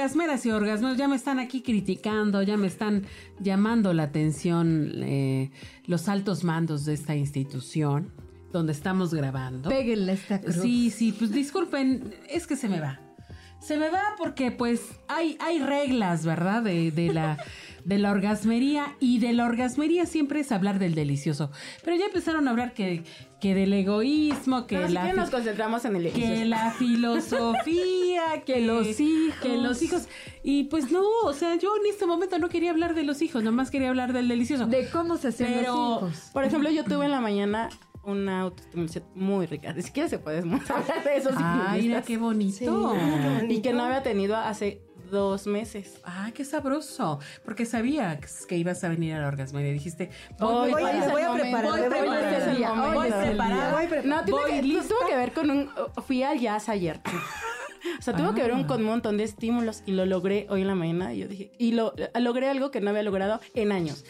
Orgasmeras y orgasmeros, ya me están aquí criticando, ya me están llamando la atención eh, los altos mandos de esta institución donde estamos grabando. Péguenle esta cruz. Sí, sí, pues disculpen, es que se me va. Se me va porque pues hay, hay reglas, ¿verdad? De, de la, de la orgasmería y de la orgasmería siempre es hablar del delicioso. Pero ya empezaron a hablar que, que del egoísmo, que No, la... quieren nos concentramos en el que ejercicio. la filosofía, que los hijos. Que los hijos. Y pues no, o sea, yo en este momento no quería hablar de los hijos, nomás quería hablar del delicioso. De cómo se hacen Pero- los hijos. Por ejemplo, yo tuve en la mañana una autoestimulación muy rica. Ni siquiera se puede hablar de eso. Ay, mira qué bonito. Y que no había tenido hace dos meses. Ay, qué sabroso. Porque sabía que ibas a venir a la orgasmería. Dijiste, Hoy, voy, hoy voy, es voy a preparar, voy preparada, voy voy No, voy tuvo que ver con un... Fui al jazz ayer. O sea, tuvo que ver un- con un montón de estímulos y lo logré hoy en la mañana. Y yo dije, y lo logré algo que no había logrado en años,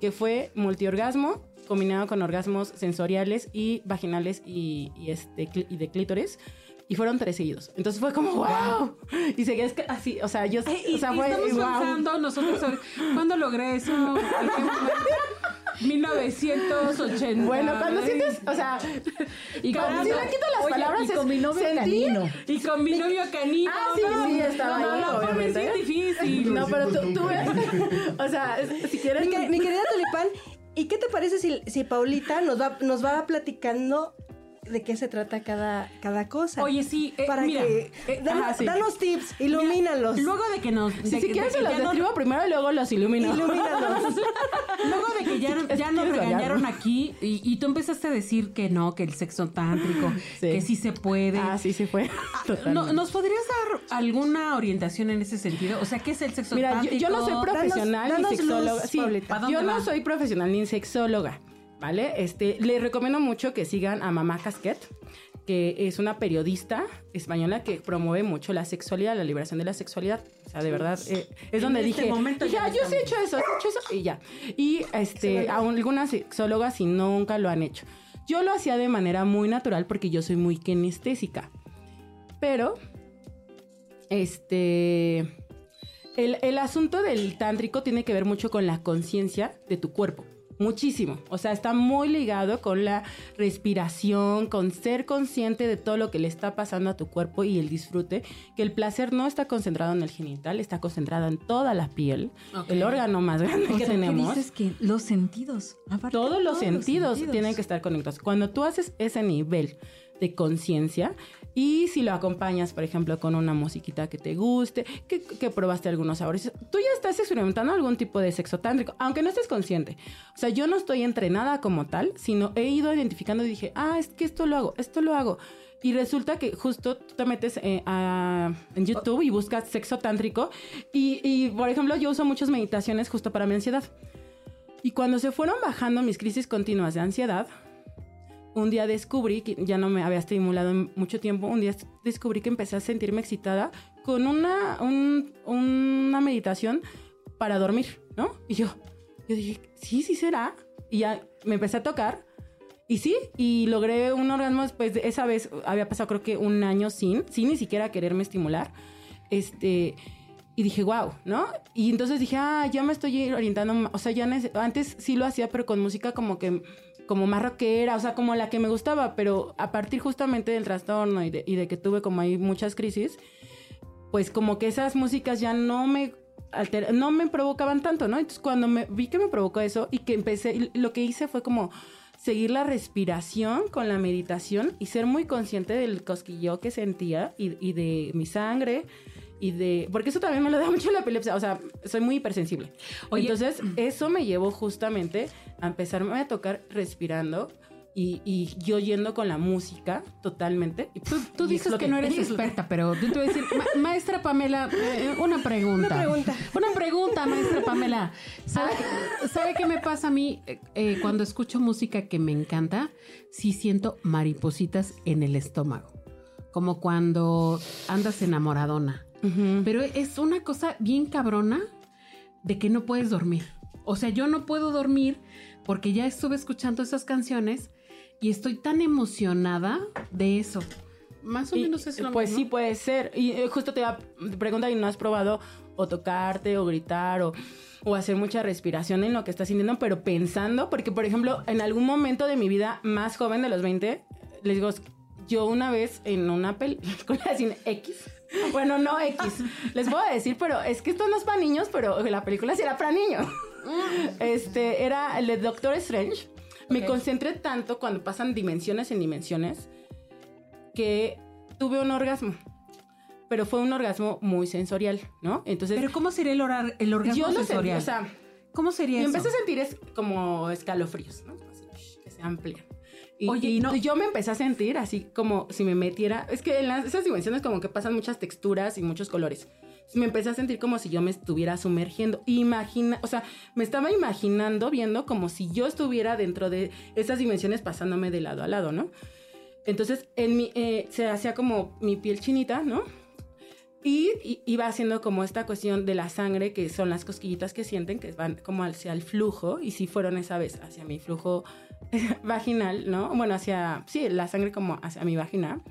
que fue multiorgasmo combinado con orgasmos sensoriales y vaginales y, y este, y de clítoris. Y fueron tres seguidos. Entonces fue como, wow. Y seguía es que así, o sea, yo, Eh, y, o sea, y fue estamos wow. pensando nosotros sobre cuándo logré eso. ¿En qué momento? 1980. Bueno, cuando sientes, o sea, Y cuando si me quito las Oye, palabras, y con es mi novio sentir- canino. Y con mi novio canino. Ah, sí, no, sí, estaba no, ahí, no, obviamente. es difícil. No, pero tú, tú ves, o sea, si quieres... Mi, mi querida Tulipán, ¿y qué te parece si, si Paulita nos va, nos va platicando de qué se trata cada, cada cosa? Oye, sí, eh, Para mira, que. eh, danos, ajá, sí. danos tips, ilumínalos. Luego de que nos. Si, de si que- quieres de se que los describo primero y luego los ilumino. Ilumínalos. Luego de que ya, ya nos ¿Quieres regañaron aquí y, y tú empezaste a decir que no, que el sexo tántrico, Sí. que sí se puede. Ah, sí, sí fue. No, Totalmente. ¿Nos podrías dar alguna orientación en ese sentido? O sea, ¿qué es el sexo Mira, yo, tántrico? yo no soy profesional danos ni sexóloga. luz, Sí, Paulita. ¿A dónde yo no va? soy profesional ni sexóloga, ¿vale? Este, les recomiendo mucho que sigan a Mamá Casquet, que es una periodista española que promueve mucho la sexualidad, la liberación de la sexualidad. O sea, de verdad, eh, es donde este dije, ya yo sí he hecho eso, he hecho eso, y ya. Y este, a algunas sexólogas sí nunca lo han hecho. Yo lo hacía de manera muy natural porque yo soy muy kinestésica. Pero, este, el, el asunto del tántrico tiene que ver mucho con la conciencia de tu cuerpo. Muchísimo. O sea, está muy ligado con la respiración, con ser consciente de todo lo que le está pasando a tu cuerpo y el disfrute. Que el placer no está concentrado en el genital, está concentrado en toda la piel. El órgano más grande O que sea, ¿qué tenemos. dices que los sentidos. Todos los sentidos sentidos. tienen que estar conectados. Cuando tú haces ese nivel de conciencia y si lo acompañas, por ejemplo, con una musiquita que te guste, que, que probaste algunos sabores, tú ya estás experimentando algún tipo de sexo tántrico, aunque no estés consciente. O sea, yo no estoy entrenada como tal, sino he ido identificando y dije, ah, es que esto lo hago, esto lo hago. Y resulta que justo tú te metes eh, a- en YouTube y buscas sexo tántrico. Y, y, por ejemplo, yo uso muchas meditaciones justo para mi ansiedad. Y cuando se fueron bajando mis crisis continuas de ansiedad, un día descubrí que ya no me había estimulado en mucho tiempo. Un día descubrí que empecé a sentirme excitada con una, un- una meditación para dormir, ¿no? Y yo, yo dije, sí, sí será. Y ya me empecé a tocar. Y sí, y logré un orgasmo después de esa vez, había pasado creo que un año sin, sin ni siquiera quererme estimular. Este, y dije, wow, ¿no? Y entonces dije, ah, ya me estoy orientando, o sea, ya antes sí lo hacía, pero con música como que, como más rockera, o sea, como la que me gustaba, pero a partir justamente del trastorno y de, y de que tuve como ahí muchas crisis, pues como que esas músicas ya no me alter- no me provocaban tanto, ¿no? Entonces cuando me vi que me provocó eso y que empecé, lo que hice fue como seguir la respiración con la meditación y ser muy consciente del cosquilleo que sentía y, y de mi sangre y de... Porque eso también me lo da mucho la epilepsia, o sea, soy muy hipersensible. Oye, Entonces eso me llevó justamente a empezarme a tocar respirando y, y yo yendo con la música totalmente. Y, Tú, tú y dices exploté. que no eres experta, pero yo te voy a decir, ma- maestra Pamela, eh, una pregunta. Una pregunta. Una pregunta, maestra Pamela. ¿Sabe, ¿sabe qué me pasa a mí eh, eh, cuando escucho música que me encanta? Sí siento maripositas en el estómago. Como cuando andas enamoradona. Pero es una cosa bien cabrona de que no puedes dormir. O sea, yo no puedo dormir porque ya estuve escuchando esas canciones y estoy tan emocionada de eso. Más o Y, menos es lo Pues mismo. sí puede ser. Y eh, justo te iba a preguntar, ¿y no has probado o tocarte o gritar o, o hacer mucha respiración en lo que estás sintiendo, pero pensando? Porque, por ejemplo, en algún momento de mi vida más joven de los 20, les digo, yo una vez en una película sin X, bueno, no X, les voy a decir, pero es que esto no es para niños, pero la película sí era para niños. Este, era el de Doctor Strange. Me Ok. concentré tanto cuando pasan dimensiones en dimensiones que tuve un orgasmo. Pero fue un orgasmo muy sensorial, ¿no? Entonces, Pero ¿cómo sería el, horar- el orgasmo yo lo sentí, sensorial? o sea, ¿Cómo sería y eso? empecé a sentir es como escalofríos, ¿no? Así, que se amplían. Y, Oye, y no- yo me empecé a sentir así como si me metiera. Es que en las- esas dimensiones, como que pasan muchas texturas y muchos colores. Me empecé a sentir como si yo me estuviera sumergiendo. Imagina, o sea, me estaba imaginando, viendo como si yo estuviera dentro de esas dimensiones pasándome de lado a lado, ¿no? Entonces, en mi, eh, se hacía como mi piel chinita, ¿no? Y, y iba haciendo como esta cuestión de la sangre, que son las cosquillitas que sienten, que van como hacia el flujo, y si fueron esa vez hacia mi flujo vaginal, ¿no? Bueno, hacia, sí, la sangre como hacia mi vagina.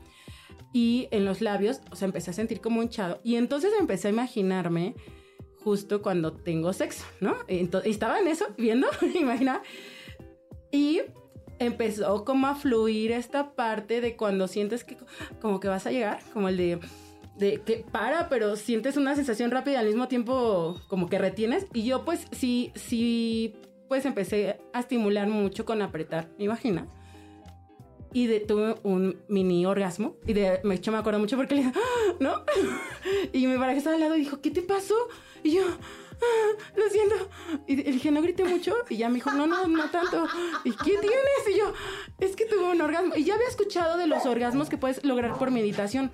Y en los labios, o sea, empecé a sentir como hinchado. Y entonces empecé a imaginarme justo cuando tengo sexo, ¿no? Entonces, estaba en eso, viendo, imaginaba. Y empezó como a fluir esta parte de cuando sientes que como que vas a llegar, como el de de que para, pero sientes una sensación rápida y al mismo tiempo como que retienes. Y yo pues sí, sí, pues empecé a estimular mucho con apretar mi vagina. Y de, tuve un mini orgasmo. Y de me, yo me acuerdo mucho porque le dije, "Ah", ¿no? y mi pareja estaba al lado y dijo, ¿qué te pasó? Y yo, "Ah, lo siento. Y le dije, no grité mucho. Y ya me dijo, no, no, no tanto. ¿Y qué tienes? Y yo, es que tuve un orgasmo. Y ya había escuchado de los orgasmos que puedes lograr por meditación.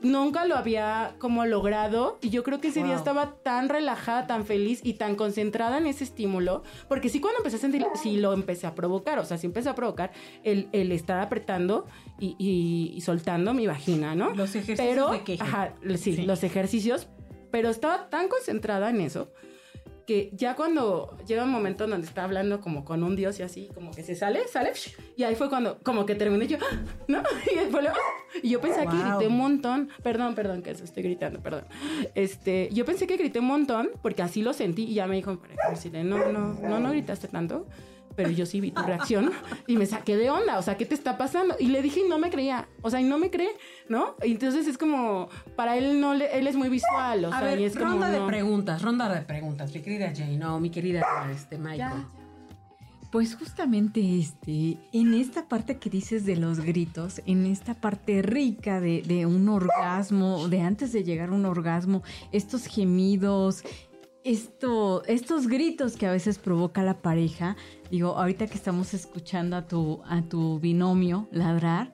Nunca lo había como logrado y yo creo que ese día estaba tan relajada, tan feliz y tan concentrada en ese estímulo, porque sí cuando empecé a sentir, sí lo empecé a provocar, o sea, sí empecé a provocar el, el estar apretando y, y- y soltando mi vagina, ¿no? Los ejercicios pero, de queje. Ajá, sí, Sí. los ejercicios, pero estaba tan concentrada en eso que ya cuando llega un momento donde está hablando como con un dios y así, como que se sale, sale, y ahí fue cuando como que terminé yo, ¿no? Y después lo- y yo pensé que grité un montón, perdón, perdón, que eso estoy gritando, perdón. Este, yo pensé que grité un montón porque así lo sentí y ya me dijo, no, no, no, no gritaste tanto. Pero yo sí vi tu reacción y me saqué de onda, o sea, ¿qué te está pasando? Y le dije y no me creía, o sea, y no me cree, ¿no? Y entonces es como, para él no, le, él es muy visual, o A sea, ver, y es como, ronda de no. preguntas, ronda de preguntas, mi querida Jane, no, mi querida este, Michael. Pues justamente este, en esta parte que dices de los gritos, en esta parte rica de, de un orgasmo, de antes de llegar a un orgasmo, estos gemidos, esto, estos gritos que a veces provoca la pareja, digo, ahorita que estamos escuchando a tu, a tu binomio ladrar,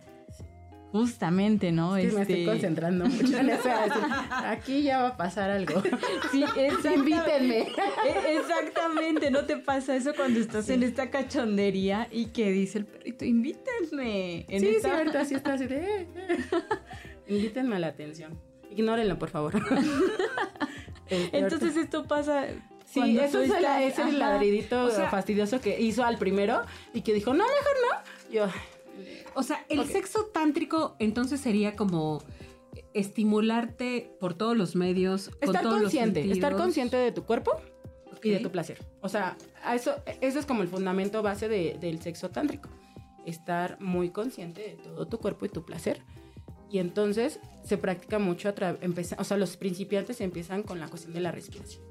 justamente, ¿no? Es que me estoy Este, concentrando mucho en eso. Aquí ya va a pasar algo. Sí, exactamente. Invítenme. E- Exactamente, ¿no te pasa eso cuando estás en esta cachondería y que dice el perrito, invítenme? En Sí, sí, esta- ahorita sí está así de... eh, eh. Invítenme a la atención. Ignórenlo, por favor. Entonces esto pasa... Sí, eso es, es el ladridito O sea- fastidioso que hizo al primero y que dijo, no, mejor no. Yo, O sea, el sexo tántrico entonces sería como estimularte por todos los medios, estar consciente, estar consciente de tu cuerpo y de tu placer. O sea, a eso, eso es como el fundamento base de- del sexo tántrico. Estar muy consciente de todo tu cuerpo y tu placer. Y entonces se practica mucho a o sea, los principiantes empiezan con la cuestión de la respiración,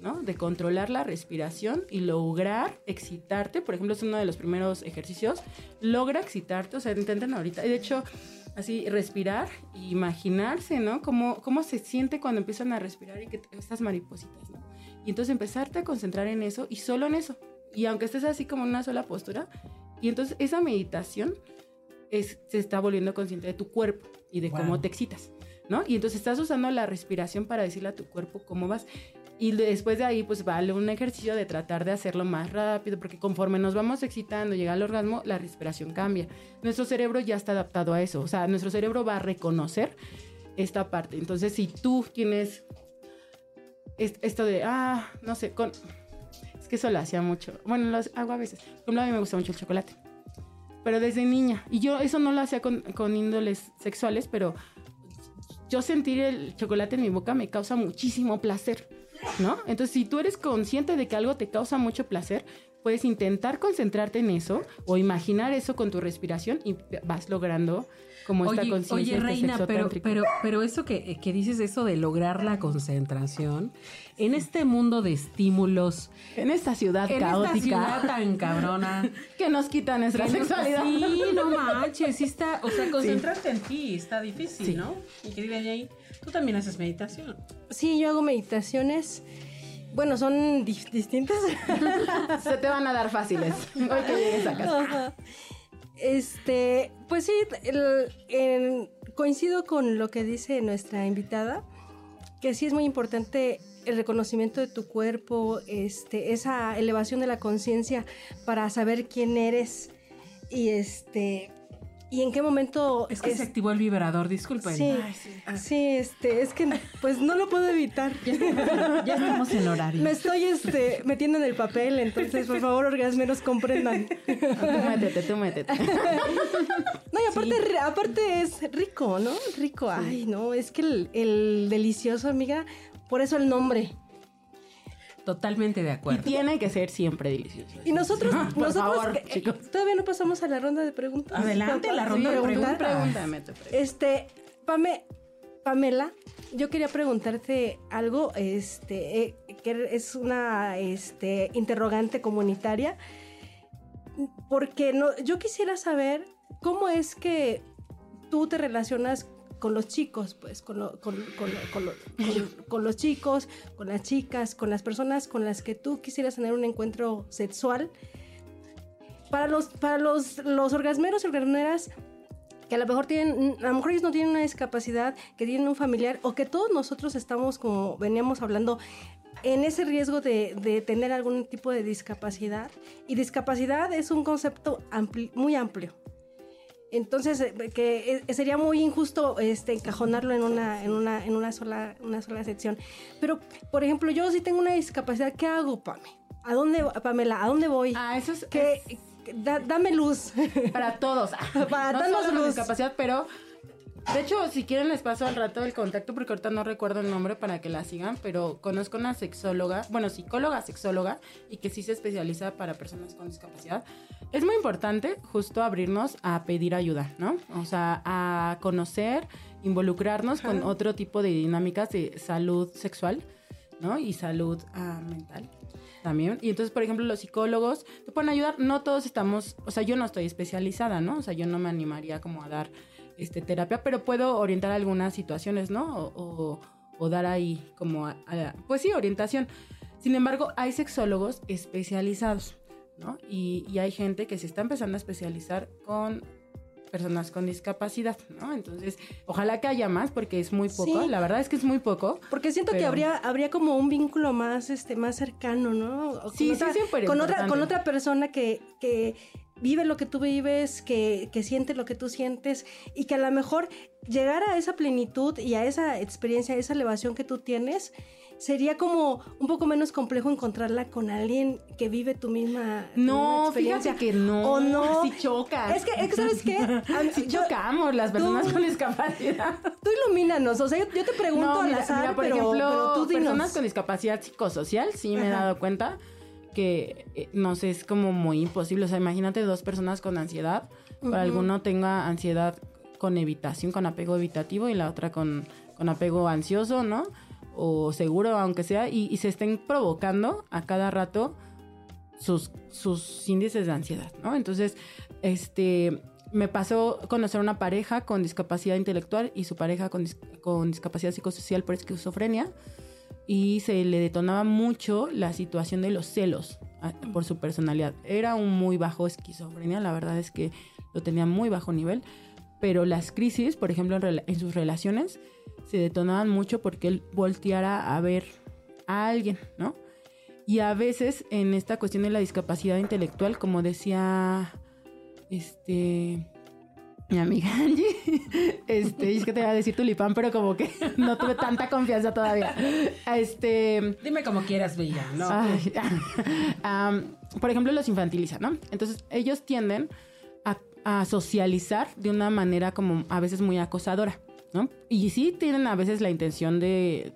¿no? De controlar la respiración y lograr excitarte. Por ejemplo, es uno de los primeros ejercicios. Logra excitarte, o sea, intenten ahorita. Y de hecho, así respirar e imaginarse, ¿no? Cómo, cómo se siente cuando empiezan a respirar y que estas maripositas, ¿no? Y entonces empezarte a concentrar en eso y solo en eso. Y aunque estés así como en una sola postura, Y entonces esa meditación es, se está volviendo consciente de tu cuerpo y de cómo te excitas, ¿no? Y entonces estás usando la respiración para decirle a tu cuerpo cómo vas. Y después de ahí, pues vale un ejercicio de tratar de hacerlo más rápido, porque conforme nos vamos excitando, llega al orgasmo, la respiración cambia. Nuestro cerebro ya está adaptado a eso, o sea, nuestro cerebro va a reconocer esta parte. Entonces, si tú tienes es- esto de, ah, no sé, con... Es que eso lo hacía mucho. Bueno, lo hago a veces. Por ejemplo, a mí me gusta mucho el chocolate. Pero desde niña. Y yo eso no lo hacía con, con índoles sexuales, pero yo sentir el chocolate en mi boca me causa muchísimo placer, ¿no? Entonces, si tú eres consciente de que algo te causa mucho placer, puedes intentar concentrarte en eso o imaginar eso con tu respiración y vas logrando como esta Oye, conciencia. oye, este Reina, sexo pero, pero, pero eso que, que dices, eso de lograr la concentración, en este mundo de estímulos, en esta ciudad en caótica esta ciudad tan cabrona, que nos quita nuestra que sexualidad. Sí, no manches, sí está, o sea, concentrarte en ti está difícil, Sí. ¿no? Mi querida Jay, tú también haces meditación. Sí, yo hago meditaciones. Bueno, son di- distintas. Se te van a dar fáciles. Hoy que llegues a casa. Este, pues sí, coincido con lo que dice nuestra invitada, que sí es muy importante el reconocimiento de tu cuerpo, este, esa elevación de la conciencia para saber quién eres y este y en qué momento Es que es- se activó el vibrador, disculpen. sí, sí, este, es que pues no lo puedo evitar. Ya estamos en horario. Me estoy este, metiendo en el papel, entonces por favor, orgasmeros, comprendan. Tú métete, tú métete. No, y aparte, aparte es rico, ¿no? Rico. Ay, no, es que el, el delicioso, amiga, por eso el nombre. Totalmente de Y acuerdo. tiene que ser siempre delicioso. Y nosotros, Por nosotros favor, eh, chicos. todavía no pasamos a la ronda de preguntas. Adelante, la ronda de preguntas. Pregúntame, te pregunto. Este, Pame, Pamela, yo quería preguntarte algo, este, eh, que es una este, interrogante comunitaria, porque no, yo quisiera saber cómo es que tú te relacionas con los chicos, pues, con, lo- con- con lo- con lo- con- con los chicos, con las chicas, con las personas con las que tú quisieras tener un encuentro sexual. Para los, para los, los orgasmeros y orgasmeras, que a lo mejor tienen, a lo mejor ellos no tienen una discapacidad, que tienen un familiar, o que todos nosotros estamos, como veníamos hablando, en ese riesgo de, de tener algún tipo de discapacidad. Y discapacidad es un concepto muy amplio. Entonces, eh, que eh, sería muy injusto este, encajonarlo en una, en, una, en una, sola, una sola sección. Pero, por ejemplo, yo si tengo una discapacidad, ¿qué hago, Pame? ¿A dónde, Pamela? ¿A dónde voy? Ah, eso es, ¿Qué- da- dame luz. para todos. Para no darnos solo luz. discapacidad, pero... De hecho, si quieren les paso al rato el contacto porque ahorita no recuerdo el nombre para que la sigan, pero conozco una sexóloga, bueno, psicóloga, sexóloga, y que sí se especializa para personas con discapacidad. Es muy importante justo abrirnos a pedir ayuda, ¿no? O sea, a conocer, involucrarnos con otro tipo de dinámicas de salud sexual, ¿no? Y salud ah, mental también. Y entonces, por ejemplo, los psicólogos te pueden ayudar. No todos estamos, o sea, yo no estoy especializada, ¿no? O sea, yo no me animaría como a dar este, terapia, pero puedo orientar algunas situaciones, ¿no? O, o- o dar ahí como, a- a- pues sí, orientación. Sin embargo, hay sexólogos especializados, ¿no? Y, y hay gente que se está empezando a especializar con personas con discapacidad, ¿no? Entonces, ojalá que haya más porque es muy poco, Sí. la verdad es que es muy poco. Porque siento que habría, habría como un vínculo más, este, más cercano, ¿no? O con Sí, sí, otra- súper con otra, con otra persona que, que vive lo que tú vives, que, que siente lo que tú sientes y que a lo mejor llegar a esa plenitud y a esa experiencia, a esa elevación que tú tienes, sería como un poco menos complejo encontrarla con alguien que vive tu misma, tu misma No, experiencia. fíjate que no. ¿O no? Sí chocas. Es que, es que, ¿sabes qué? Sí yo- chocamos las personas tú- con discapacidad. tú ilumínanos, o sea, yo, yo te pregunto No, al mira, azar, mira, por pero, ejemplo, pero tú dinos. personas con discapacidad psicosocial, sí me he Ajá. dado cuenta que, eh, no sé, es como muy imposible. O sea, imagínate dos personas con ansiedad, Ujú. para alguno tenga ansiedad con evitación, con apego evitativo, y la otra con, con apego ansioso, ¿no? O seguro, aunque sea, y, y se estén provocando a cada rato sus, sus índices de ansiedad, ¿no? Entonces, este, me pasó conocer una pareja con discapacidad intelectual y su pareja con, dis- con discapacidad psicosocial por esquizofrenia y se le detonaba mucho la situación de los celos a- por su personalidad. Era un muy bajo esquizofrenia, la verdad es que lo tenía muy bajo nivel, pero las crisis, por ejemplo, en, en sus relaciones, se detonaban mucho porque él volteara a ver a alguien, ¿no? Y a veces en esta cuestión de la discapacidad intelectual, como decía este mi amiga Angie, este, es que te iba a decir tulipán, pero como que no tuve tanta confianza todavía. Este, Dime como quieras, Bella, ¿no? Ay, por ejemplo, los infantilizan, ¿no? Entonces, ellos tienden a, a socializar de una manera como a veces muy acosadora, ¿no? Y sí tienen a veces la intención de,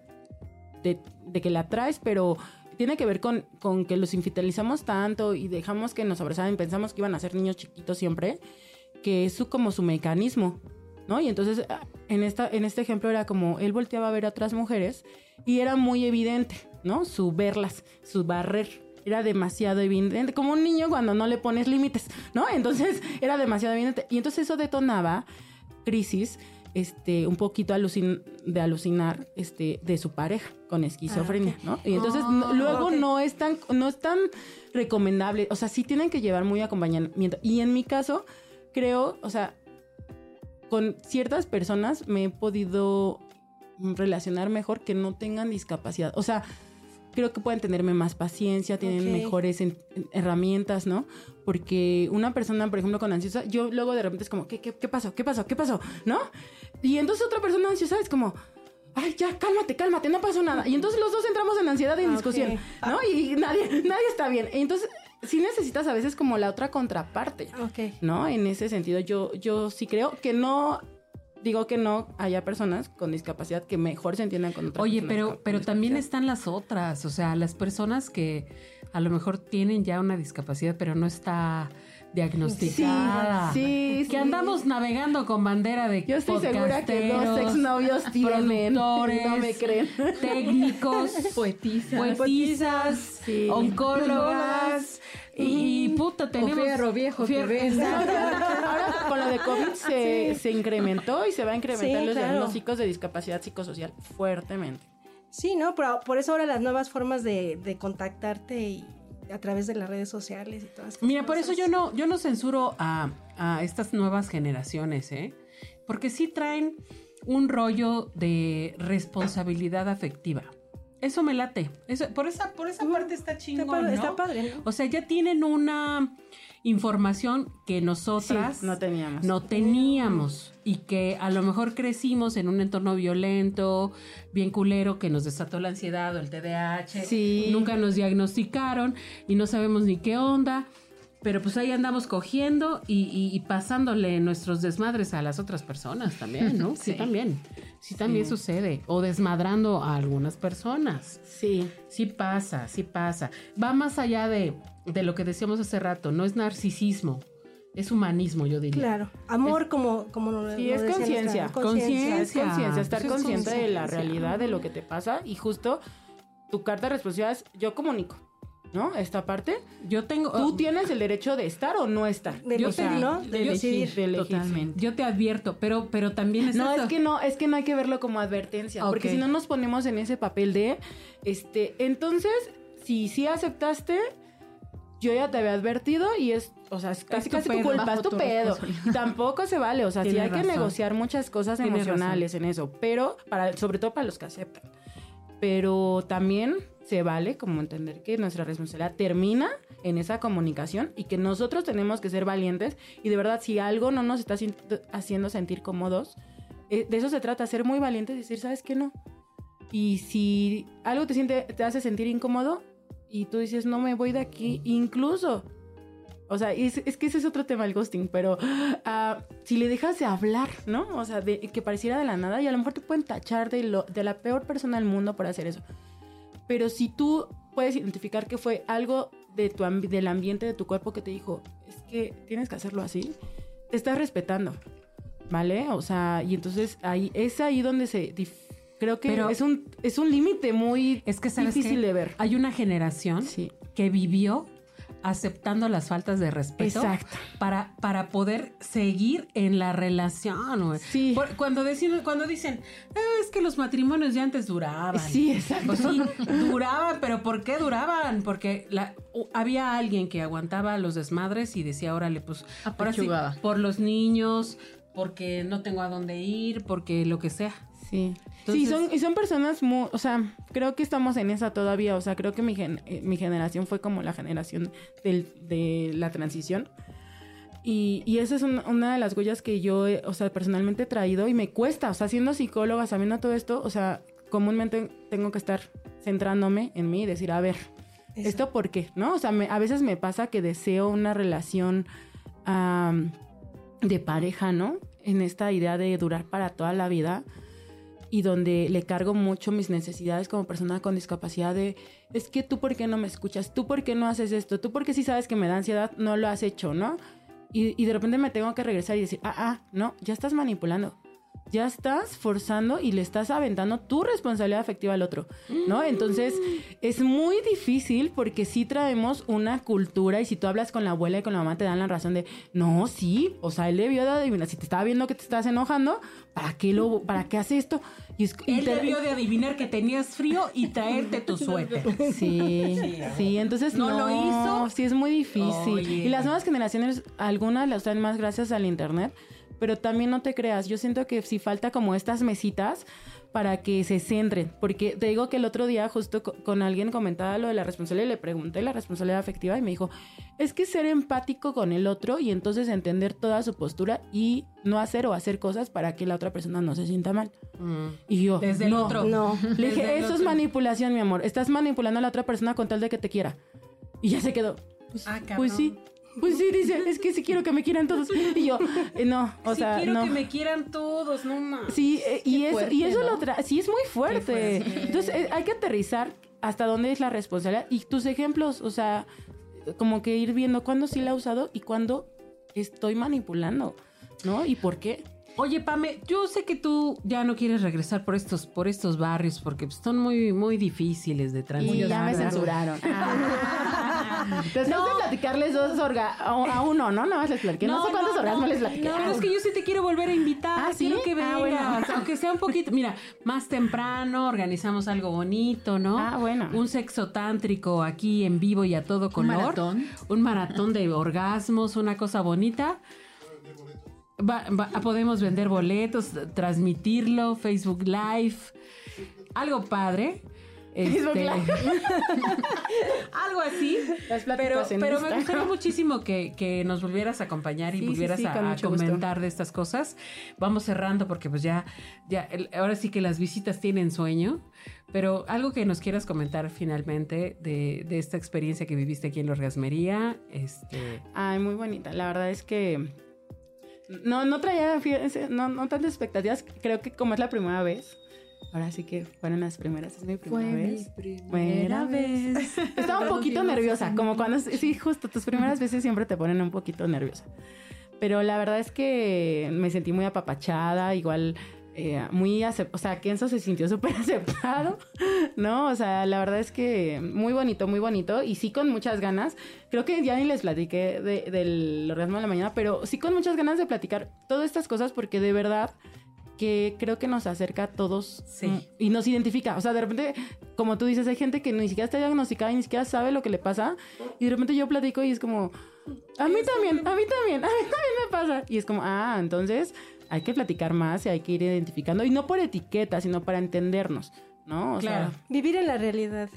de, de que la traes, pero tiene que ver con, con que los infantilizamos tanto y dejamos que nos abrazaran y pensamos que iban a ser niños chiquitos siempre, que es su, como su mecanismo, ¿no? Y entonces, ah, en, esta, en este ejemplo era como él volteaba a ver a otras mujeres y era muy evidente, ¿no? Su verlas, su barrer. Era demasiado evidente, como un niño cuando no le pones límites, ¿no? Entonces era demasiado evidente. Y entonces eso detonaba crisis, este, un poquito alucin- de alucinar, este, de su pareja con esquizofrenia, Ah. ¿no? Y entonces no- luego no es tan, no es tan recomendable. O sea, sí tienen que llevar muy acompañamiento. Y en mi caso, creo, o sea, con ciertas personas me he podido relacionar mejor que no tengan discapacidad. O sea, creo que pueden tenerme más paciencia, tienen mejores en- herramientas, ¿no? Porque una persona, por ejemplo, con ansiosa, yo luego de repente es como, ¿qué, qué, qué pasó? ¿Qué pasó? ¿Qué pasó? ¿No? Y entonces otra persona ansiosa es como, ay, ya, cálmate, cálmate, no pasó nada. Y entonces los dos entramos en ansiedad y en Ah, discusión. ¿no? Y nadie, nadie está bien. Y entonces sí necesitas a veces como la otra contraparte. Ok. ¿no? En ese sentido, yo, yo sí creo que no, digo que no haya personas con discapacidad que mejor se entiendan con otras Oye, pero, con pero también están las otras, o sea, las personas que a lo mejor tienen ya una discapacidad, pero no está diagnosticada. Sí, sí. Que andamos navegando con bandera de Yo estoy segura que dos exnovios tienen. No me creen. técnicos, Poetizas. poetisas, Sí. oncólogas y, y puta tenemos fierro viejo fierro-. Ahora con lo de COVID se, se incrementó y se va a incrementar Sí, los claro. diagnósticos de discapacidad psicosocial fuertemente. Sí, ¿no? Pero por eso ahora las nuevas formas de, de contactarte y a través de las redes sociales y todas Mira, por eso yo no, yo no censuro a, a estas nuevas generaciones, ¿eh? Porque sí traen un rollo de responsabilidad afectiva. Eso me late. Eso, por esa, por esa parte está Está chingón, padre, ¿no? está padre, ¿no? O sea, ya tienen una información que nosotras Sí, no teníamos. no teníamos y que a lo mejor crecimos en un entorno violento, bien culero, que nos desató la ansiedad o el TDAH. Sí. Nunca nos diagnosticaron y no sabemos ni qué onda. Pero pues ahí andamos cogiendo y, y- y pasándole nuestros desmadres a las otras personas también, ¿no? Sí, Sí. también. Sí, también Sí. sucede. O desmadrando a algunas personas. Sí. Sí pasa, sí pasa. Va más allá de, de lo que decíamos hace rato. No es narcisismo, es humanismo, yo diría. Claro. Amor como, como lo, Sí, lo es conciencia. Conciencia. Es conciencia, estar es consciente de la realidad de lo que te pasa y justo tu carta de responsabilidad es yo comunico, ¿no? Esta parte, Yo tengo. tú tienes el derecho de estar o no estar. De Yo elegir, te- ¿no? De elegir, Totalmente. Yo te advierto, pero, pero también es No, esto. es que no, es que no hay que verlo como advertencia, porque si no nos ponemos en ese papel de, este, entonces, si sí aceptaste, yo ya te había advertido y es, o sea, es casi tu casi tu pedo, culpa, bajo es tu tu pedo. Tampoco se vale, o sea, sí hay que negociar muchas cosas Tienes emocionales en eso, pero para, sobre todo para los que aceptan. Pero también se vale como entender que nuestra responsabilidad termina en esa comunicación y que nosotros tenemos que ser valientes y de verdad si algo no nos está haciendo sentir cómodos, eh, de eso se trata, ser muy valientes y decir, ¿sabes qué no? Y si algo te, siente, te hace sentir incómodo y tú dices, no me voy de aquí, incluso, o sea, es, es que ese es otro tema el ghosting, pero ah, si le dejas de hablar, ¿no? O sea, de, que pareciera de la nada y a lo mejor te pueden tachar de, lo, de la peor persona del mundo por hacer eso. Pero si tú puedes identificar que fue algo de tu del ambiente de tu cuerpo que te dijo, es que tienes que hacerlo así, te estás respetando, ¿vale? O sea, y entonces ahí es ahí donde se dif- creo que Pero- es un es un límite muy Es que sabes difícil qué? de ver. Hay una generación Sí. que vivió aceptando las faltas de respeto Exacto. para, para poder seguir en la relación. güey. Sí. Por- cuando, dicen, cuando dicen, "Ah, es que los matrimonios de antes duraban. Sí, exacto. Pues sí, duraban, pero ¿por qué duraban? Porque la, había alguien que aguantaba los desmadres y decía, órale, pues ahora sí, por los niños, porque no tengo a dónde ir, porque lo que sea. Sí. Entonces- sí, son, y son personas muy, o sea, creo que estamos en esa todavía, o sea, creo que mi, gen- eh, mi generación fue como la generación del- de la transición. Y, y esa es un- una de las huellas que yo, eh, o sea, personalmente he traído y me cuesta, o sea, siendo psicóloga, sabiendo todo esto, o sea, comúnmente tengo que estar centrándome en mí y decir, a ver, Eso. ¿esto por qué? ¿No? O sea, me- a veces me pasa que deseo una relación am, de pareja, ¿no? En esta idea de durar para toda la vida y donde le cargo mucho mis necesidades como persona con discapacidad de es que tú por qué no me escuchas, tú por qué no haces esto, tú porque sí sabes que me da ansiedad, no lo has hecho, ¿no? Y, y de repente me tengo que regresar y decir, ah, ah, no, ya estás manipulando. Ya estás forzando y le estás aventando tu responsabilidad afectiva al otro, ¿no? Entonces es muy difícil porque sí traemos una cultura y si tú hablas con la abuela y con la mamá te dan la razón de, no, sí, o sea, él debió de adivinar, si te estaba viendo que te estás enojando, ¿para qué lo, para qué hace esto? Y, es- y Él te- debió de adivinar que tenías frío y traerte tu suéter. Sí, sí, entonces ¿No no, lo hizo? Sí, es muy difícil. Y las nuevas generaciones, algunas las traen más gracias al internet, pero también no te creas, yo siento que si falta como estas mesitas para que se centren, porque te digo que el otro día justo co- con alguien comentaba lo de la responsabilidad y le pregunté la responsabilidad afectiva y me dijo, es que ser empático con el otro y entonces entender toda su postura y no hacer o hacer cosas para que la otra persona no se sienta mal. Y yo, Desde el no, otro. No. le dije, Desde el eso es manipulación, mi amor. Estás manipulando a la otra persona con tal de que te quiera. Y ya se quedó. Pues, Ah, pues sí. Pues sí, dice, es que sí quiero que me quieran todos. Y yo, eh, no, o sí sea, quiero no. que me quieran todos, no más. Sí, eh, y, fuerte, y eso ¿no? lo trae. Sí, es muy fuerte. fuerte. Entonces, eh, hay que aterrizar hasta dónde es la responsabilidad. Y tus ejemplos, o sea, como que ir viendo cuándo sí la he usado y cuándo estoy manipulando, ¿no? ¿Y por qué? Oye, Pame, yo sé que tú ya no quieres regresar por estos, por estos barrios porque son muy, muy difíciles de Y transitar. ya me censuraron. Después de platicarles dos orga a uno, ¿no? Nada más les platiqué. No, sé cuántos orgasmos les platiqué. No, pero es que yo sí te quiero volver a invitar. ¿Ah, sí? Quiero que Ah, vengas. bueno. Aunque sea un poquito. Mira, más temprano organizamos algo bonito, ¿no? Ah, bueno. Un sexo tántrico aquí en vivo y a todo color. maratón. Un maratón de orgasmos, una cosa bonita. Va- va- podemos vender boletos, transmitirlo, Facebook Live. Algo padre. Facebook Este, Live. algo así. Las Pero, pero me gustaría muchísimo que, que nos volvieras a acompañar y Sí, volvieras sí, a, gusto. comentar de estas cosas. Vamos cerrando porque pues ya, ya el- ahora sí que las visitas tienen sueño. Pero algo que nos quieras comentar finalmente de, de esta experiencia que viviste aquí en la orgasmería. Este, Ay, muy bonita. La verdad es que no, no traía, no, no tantas expectativas. Creo que como es la primera vez, ahora sí que fueron las primeras. Es mi primera vez. primera vez. Estaba un poquito nerviosa, como cuando, sí, justo tus primeras veces siempre te ponen un poquito nerviosa. Pero la verdad es que me sentí muy apapachada, igual eh, muy, o sea, Kenzo se sintió súper aceptado, ¿no? O sea, la verdad es que muy bonito, muy bonito y sí con muchas ganas. Creo que ya ni les platiqué de- del orgasmo de la mañana, pero sí con muchas ganas de platicar todas estas cosas porque de verdad que creo que nos acerca a todos Sí. mm, y nos identifica. O sea, de repente, como tú dices, hay gente que ni siquiera está diagnosticada y ni siquiera sabe lo que le pasa. Y de repente yo platico y es como, a mí también, a mí también, a mí también me pasa. Y es como, ah, entonces hay que platicar más y hay que ir identificando. Y no por etiqueta, sino para entendernos, ¿no? O Claro. sea, Vivir en la realidad,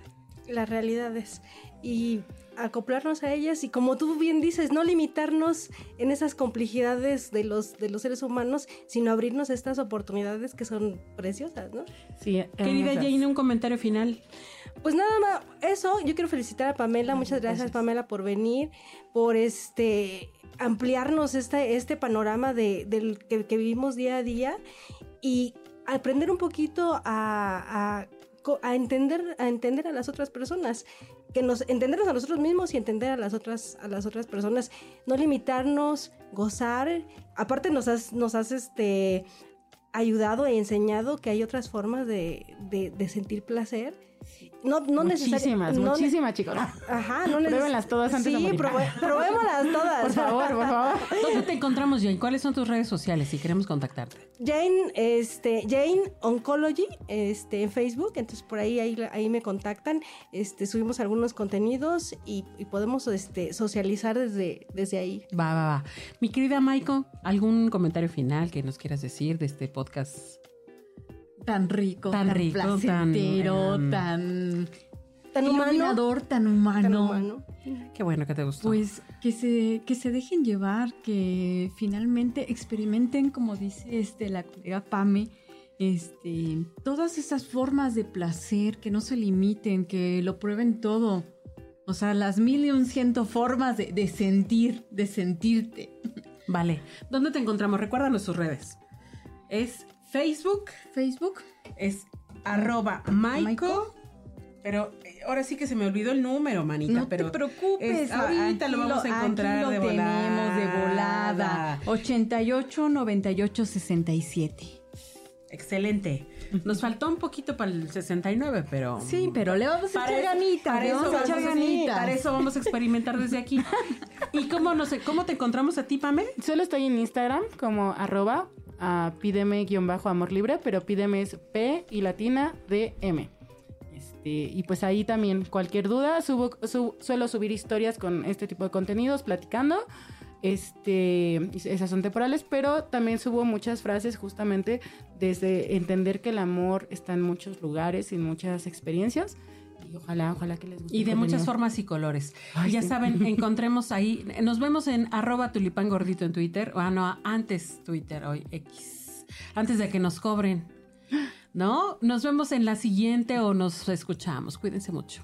las realidades y acoplarnos a ellas y como tú bien dices, no limitarnos en esas complejidades de los, de los seres humanos, sino abrirnos a estas oportunidades que son preciosas, ¿no? sí. querida hermosas. Jane, un comentario final. Pues nada más, eso, yo quiero felicitar a Pamela, muchas gracias, Pamela por venir, por este ampliarnos este, este panorama de, del que, que vivimos día a día y aprender un poquito a, a entender, a entender a las otras personas, que nos entendernos a nosotros mismos y entender a las otras, a las otras personas, no limitarnos, gozar, aparte nos has, nos has este ayudado e enseñado que hay otras formas de, de- de sentir placer No, no Muchísimas, no muchísimas, chicos. Ajá, no Pruébenlas todas antes de sí, morir. probémoslas todas. Por favor, por favor. ¿Dónde te encontramos, Jane? ¿Cuáles son tus redes sociales si queremos contactarte? Jane, este, Jane Oncology, este, en Facebook, entonces por ahí, ahí, ahí me contactan, este, subimos algunos contenidos y, y podemos, este, socializar desde, desde ahí. Va, va, va. Mi querida Maiko, ¿algún comentario final que nos quieras decir de este podcast? Tan rico, Tan tan, rico, tan, placentero, em, tan, Tan humano, tan humano. tan humano. Qué bueno que te gustó. Pues que se, que se dejen llevar, que finalmente experimenten, como dice este, la colega Pame, este, todas esas formas de placer, que no se limiten, que lo prueben todo. O sea, las mil y un ciento formas de, de sentir, de sentirte. Vale. ¿Dónde te encontramos? Recuérdanos sus redes. Es Facebook, Facebook, es arroba Maiko. Pero eh, ahora sí que se me olvidó el número, manita. no pero te preocupes, es- ahorita lo vamos a aquí encontrar lo de tenemos de volada. volada. 88 98 67. Excelente. Nos faltó un poquito para el 69, pero... Sí, pero le vamos a echar eso- ganitas, para le eso vamos a echar ganitas. para eso vamos a experimentar desde aquí. ¿Y cómo, nos, cómo te encontramos a ti, Pame? Solo estoy en Instagram como arroba ah, pídeme guion bajo amor libre, pero pídeme es P y latina D M. Este, y pues ahí también cualquier duda, suelo subir historias con este tipo de contenidos, platicando. Este, esas son temporales, pero también subo muchas frases justamente desde entender que el amor está en muchos lugares y en muchas experiencias. Y ojalá, ojalá que les guste. Y de muchas formas y colores. Ay, ya sí. saben, encontremos ahí. Nos vemos en arroba tulipán gordito en Twitter. Ah, no, antes Twitter, hoy X. Antes de que nos cobren. ¿No? Nos vemos en la siguiente o nos escuchamos. Cuídense mucho.